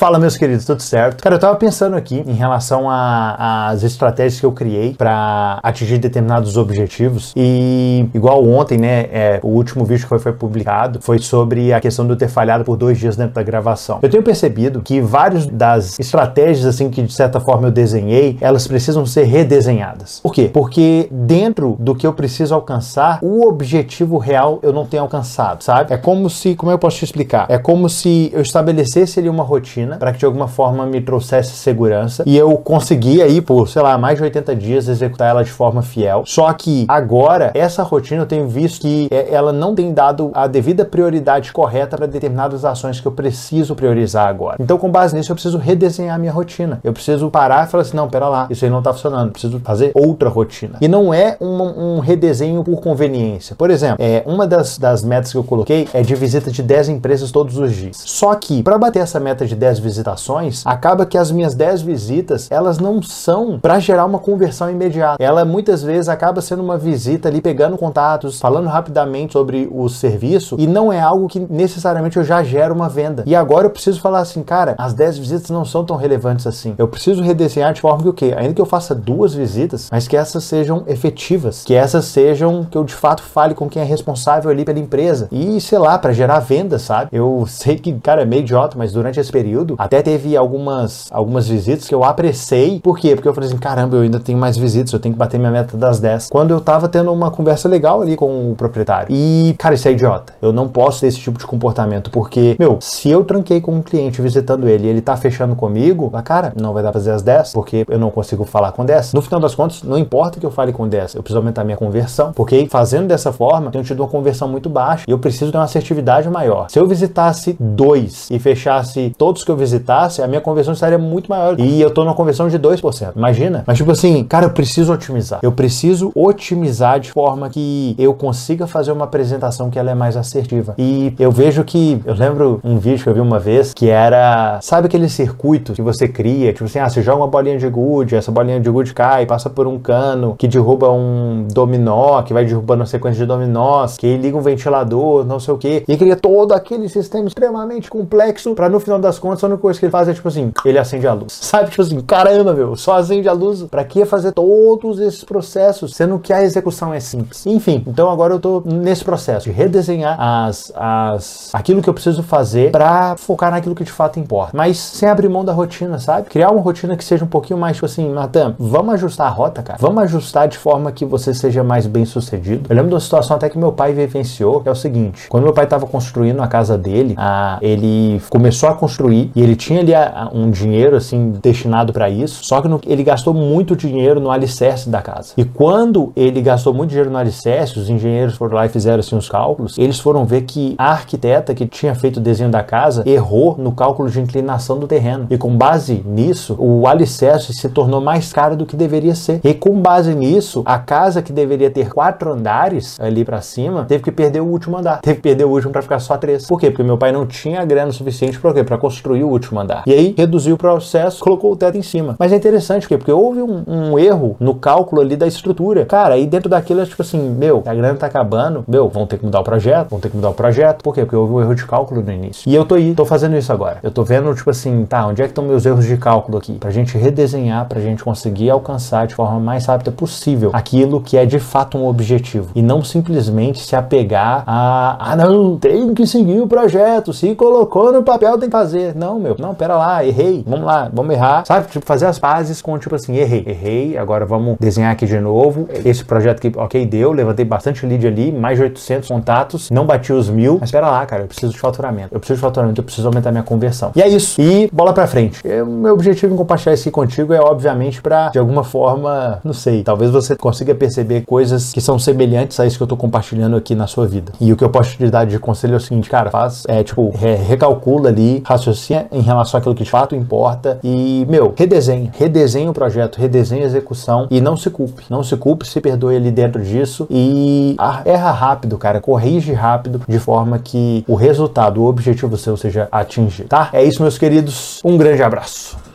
Fala, meus queridos, tudo certo? Cara, eu tava pensando aqui em relação às estratégias que eu criei para atingir determinados objetivos e, igual ontem, né, é, o último vídeo que foi, foi publicado foi sobre a questão de eu ter falhado por dois dias dentro da gravação. Eu tenho percebido que várias das estratégias, assim, que de certa forma eu desenhei, elas precisam ser redesenhadas. Por quê? Porque dentro do que eu preciso alcançar, o objetivo real eu não tenho alcançado, sabe? É como se, como eu posso te explicar? É como se eu estabelecesse ali uma rotina rotina para que de alguma forma me trouxesse segurança e eu consegui aí por, sei lá, mais de 80 dias executar ela de forma fiel. Só que agora essa rotina eu tenho visto que é, ela não tem dado a devida prioridade correta para determinadas ações que eu preciso priorizar agora. Então, com base nisso, eu preciso redesenhar minha rotina. Eu preciso parar e falar assim: não, pera lá, isso aí não tá funcionando, preciso fazer outra rotina. E não é um, um redesenho por conveniência. Por exemplo, é, uma das, das metas que eu coloquei é de visita de 10 empresas todos os dias. Só que, para bater essa meta de 10 10 visitações, acaba que as minhas 10 visitas, elas não são para gerar uma conversão imediata. Ela muitas vezes acaba sendo uma visita ali pegando contatos, falando rapidamente sobre o serviço e não é algo que necessariamente eu já gero uma venda. E agora eu preciso falar assim, cara, as 10 visitas não são tão relevantes assim. Eu preciso redesenhar de forma que o quê? Ainda que eu faça duas visitas, mas que essas sejam efetivas, que essas sejam que eu de fato fale com quem é responsável ali pela empresa. E sei lá, para gerar vendas, sabe? Eu sei que, cara, é meio idiota, mas durante esse período período, até teve algumas, algumas visitas que eu apressei. Por quê? Porque eu falei assim, caramba, eu ainda tenho mais visitas, eu tenho que bater minha meta das 10. Quando eu tava tendo uma conversa legal ali com o proprietário. E, cara, isso é idiota. Eu não posso ter esse tipo de comportamento, porque, meu, se eu tranquei com um cliente visitando ele ele tá fechando comigo, a cara, não vai dar pra fazer as 10, porque eu não consigo falar com 10. No final das contas, não importa que eu fale com 10, eu preciso aumentar minha conversão, porque fazendo dessa forma, eu tenho tido uma conversão muito baixa e eu preciso ter uma assertividade maior. Se eu visitasse dois e fechasse todos que eu visitasse, a minha conversão estaria muito maior. E eu tô numa conversão de 2%. Imagina? Mas tipo assim, cara, eu preciso otimizar. Eu preciso otimizar de forma que eu consiga fazer uma apresentação que ela é mais assertiva. E eu vejo que, eu lembro um vídeo que eu vi uma vez que era, sabe aquele circuito que você cria, tipo assim, ah, você joga uma bolinha de gude, essa bolinha de gude cai, passa por um cano que derruba um dominó, que vai derrubando sequência de dominós, que liga um ventilador, não sei o que, e cria todo aquele sistema extremamente complexo para no final das contas a única coisa que ele faz é tipo assim, ele acende a luz. Sabe? Tipo assim, caramba, meu, só acende a luz. Pra que fazer todos esses processos, sendo que a execução é simples? Enfim, então agora eu tô nesse processo de redesenhar as, as aquilo que eu preciso fazer para focar naquilo que de fato importa. Mas sem abrir mão da rotina, sabe? Criar uma rotina que seja um pouquinho mais, tipo assim, Natan, vamos ajustar a rota, cara. Vamos ajustar de forma que você seja mais bem sucedido. Eu lembro de uma situação até que meu pai vivenciou, que é o seguinte: quando meu pai estava construindo a casa dele, a, ele começou a construir e ele tinha ali a, a, um dinheiro assim destinado para isso, só que no, ele gastou muito dinheiro no alicerce da casa. E quando ele gastou muito dinheiro no alicerce, os engenheiros foram lá e fizeram assim os cálculos, eles foram ver que a arquiteta que tinha feito o desenho da casa errou no cálculo de inclinação do terreno. E com base nisso, o alicerce se tornou mais caro do que deveria ser. E com base nisso, a casa que deveria ter quatro andares ali para cima, teve que perder o último andar. Teve que perder o último para ficar só três. Por quê? Porque meu pai não tinha grana suficiente para quê? Para construir o último andar. E aí reduziu o processo, colocou o teto em cima. Mas é interessante porque, porque houve um, um, erro no cálculo ali da estrutura. Cara, aí dentro daquilo é tipo assim, meu, a grana tá acabando, meu, vão ter que mudar o projeto, vão ter que mudar o projeto. Por quê? Porque houve um erro de cálculo no início. E eu tô aí, tô fazendo isso agora. Eu tô vendo, tipo assim, tá, onde é que estão meus erros de cálculo aqui? Pra gente redesenhar, pra gente conseguir alcançar de forma mais rápida possível aquilo que é de fato um objetivo. E não simplesmente se apegar a, ah, não, tem que seguir o projeto, se colocou no papel tem que fazer. Não, meu, não, pera lá, errei, vamos lá, vamos errar, sabe? Tipo, fazer as pazes com, tipo assim, errei, errei, agora vamos desenhar aqui de novo. Esse projeto que, ok, deu, levantei bastante lead ali, mais de 800 contatos, não bati os mil, mas espera lá, cara, eu preciso de faturamento, eu preciso de faturamento, eu preciso aumentar minha conversão. E é isso, e bola pra frente. Eu, meu objetivo em compartilhar isso aqui contigo é, obviamente, pra, de alguma forma, não sei, talvez você consiga perceber coisas que são semelhantes a isso que eu tô compartilhando aqui na sua vida. E o que eu posso te dar de conselho é o seguinte, cara, faz, é, tipo, re recalcula ali, raciocina em relação àquilo que de fato importa e, meu, redesenha, redesenha o projeto, redesenha a execução e não se culpe, não se culpe, se perdoe ali dentro disso e erra rápido, cara, corrige rápido de forma que o resultado, o objetivo seu seja atingido, tá? É isso, meus queridos, um grande abraço.